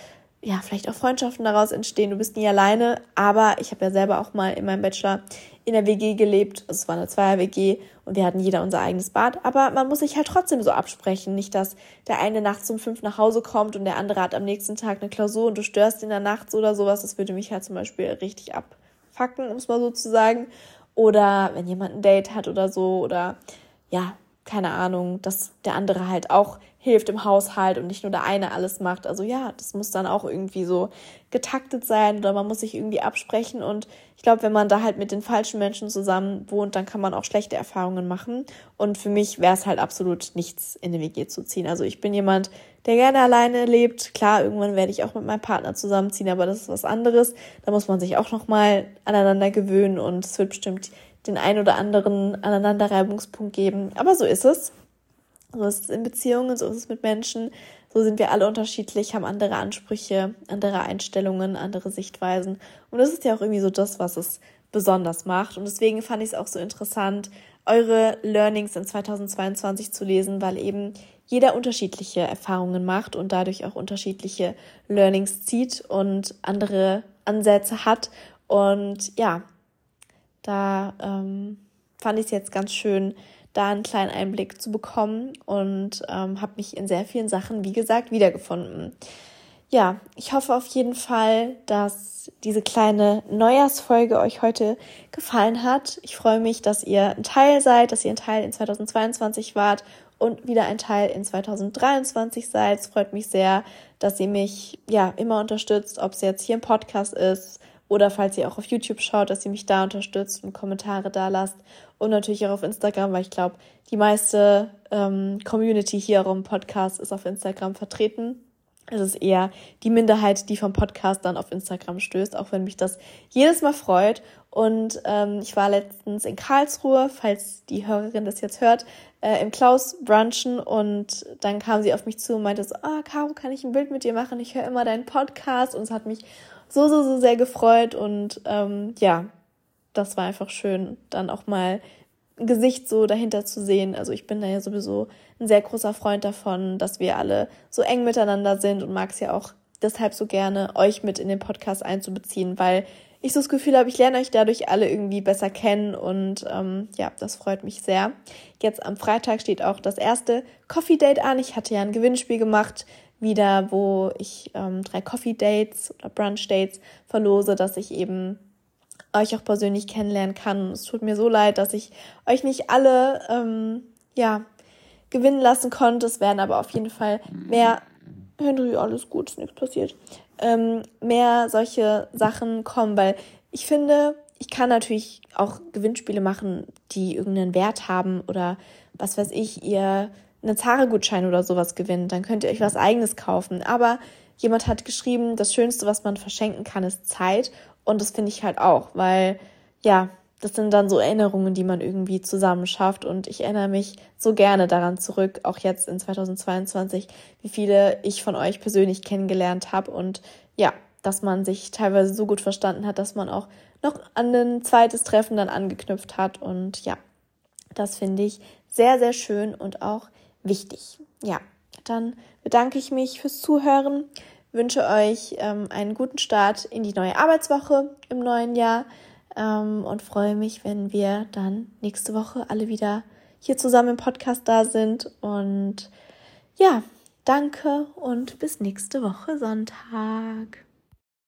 ja, vielleicht auch Freundschaften daraus entstehen. Du bist nie alleine, aber ich habe ja selber auch mal in meinem Bachelor in der WG gelebt. Also es war eine Zweier-WG und wir hatten jeder unser eigenes Bad. Aber man muss sich halt trotzdem so absprechen. Nicht, dass der eine nachts um fünf nach Hause kommt und der andere hat am nächsten Tag eine Klausur und du störst in der Nacht oder sowas. Das würde mich halt zum Beispiel richtig abfacken, um es mal so zu sagen. Oder wenn jemand ein Date hat oder so oder ja, keine Ahnung, dass der andere halt auch hilft im Haushalt und nicht nur der eine alles macht. Also ja, das muss dann auch irgendwie so getaktet sein oder man muss sich irgendwie absprechen. Und ich glaube, wenn man da halt mit den falschen Menschen zusammen wohnt, dann kann man auch schlechte Erfahrungen machen. Und für mich wäre es halt absolut nichts, in eine WG zu ziehen. Also ich bin jemand, der gerne alleine lebt. Klar, irgendwann werde ich auch mit meinem Partner zusammenziehen, aber das ist was anderes. Da muss man sich auch nochmal aneinander gewöhnen und es wird bestimmt den ein oder anderen Aneinanderreibungspunkt geben. Aber so ist es. So ist es in Beziehungen, so ist es mit Menschen. So sind wir alle unterschiedlich, haben andere Ansprüche, andere Einstellungen, andere Sichtweisen. Und das ist ja auch irgendwie so das, was es besonders macht. Und deswegen fand ich es auch so interessant, eure Learnings in 2022 zu lesen, weil eben jeder unterschiedliche Erfahrungen macht und dadurch auch unterschiedliche Learnings zieht und andere Ansätze hat. Und ja, da ähm, fand ich es jetzt ganz schön, da einen kleinen Einblick zu bekommen und ähm, habe mich in sehr vielen Sachen, wie gesagt, wiedergefunden. ja, ich hoffe auf jeden Fall, dass diese kleine Neujahrsfolge euch heute gefallen hat. Ich freue mich, dass ihr ein Teil seid, dass ihr ein Teil in 2022 wart und wieder ein Teil in 2023 seid. Es freut mich sehr, dass ihr mich ja immer unterstützt, ob es jetzt hier im Podcast ist oder falls ihr auch auf YouTube schaut, dass ihr mich da unterstützt und Kommentare da lasst und natürlich auch auf Instagram, weil ich glaube, die meiste ähm, Community hier im Podcast ist auf Instagram vertreten. Es ist eher die Minderheit, die vom Podcast dann auf Instagram stößt, auch wenn mich das jedes Mal freut. Und ähm, ich war letztens in Karlsruhe, falls die Hörerin das jetzt hört, äh, im Klaus brunchen und dann kam sie auf mich zu und meinte so, ah, Caro, kann ich ein Bild mit dir machen? Ich höre immer deinen Podcast und es hat mich so, so, so sehr gefreut und ähm, ja, das war einfach schön, dann auch mal Gesicht so dahinter zu sehen. Also ich bin da ja sowieso ein sehr großer Freund davon, dass wir alle so eng miteinander sind und mag es ja auch deshalb so gerne, euch mit in den Podcast einzubeziehen, weil ich so das Gefühl habe, ich lerne euch dadurch alle irgendwie besser kennen und ähm, ja, das freut mich sehr. Jetzt am Freitag steht auch das erste Coffee Date an. Ich hatte ja ein Gewinnspiel gemacht, wieder, wo ich ähm, drei Coffee Dates oder Brunch Dates verlose, dass ich eben euch auch persönlich kennenlernen kann. Es tut mir so leid, dass ich euch nicht alle ähm, ja, gewinnen lassen konnte. Es werden aber auf jeden Fall mehr. Henry, alles gut, ist nichts passiert. Ähm, mehr solche Sachen kommen, weil ich finde, ich kann natürlich auch Gewinnspiele machen, die irgendeinen Wert haben oder was weiß ich, ihr einen Zara-Gutschein oder sowas gewinnt, dann könnt ihr euch was eigenes kaufen. Aber jemand hat geschrieben, das Schönste, was man verschenken kann, ist Zeit. Und das finde ich halt auch, weil ja, das sind dann so Erinnerungen, die man irgendwie zusammen schafft. Und ich erinnere mich so gerne daran zurück, auch jetzt in 2022, wie viele ich von euch persönlich kennengelernt habe. Und ja, dass man sich teilweise so gut verstanden hat, dass man auch noch an ein zweites Treffen dann angeknüpft hat. Und ja, das finde ich sehr, sehr schön und auch wichtig. Ja, dann bedanke ich mich fürs Zuhören wünsche euch ähm, einen guten Start in die neue Arbeitswoche im neuen Jahr ähm, und freue mich, wenn wir dann nächste Woche alle wieder hier zusammen im Podcast da sind. Und ja, danke und bis nächste Woche Sonntag.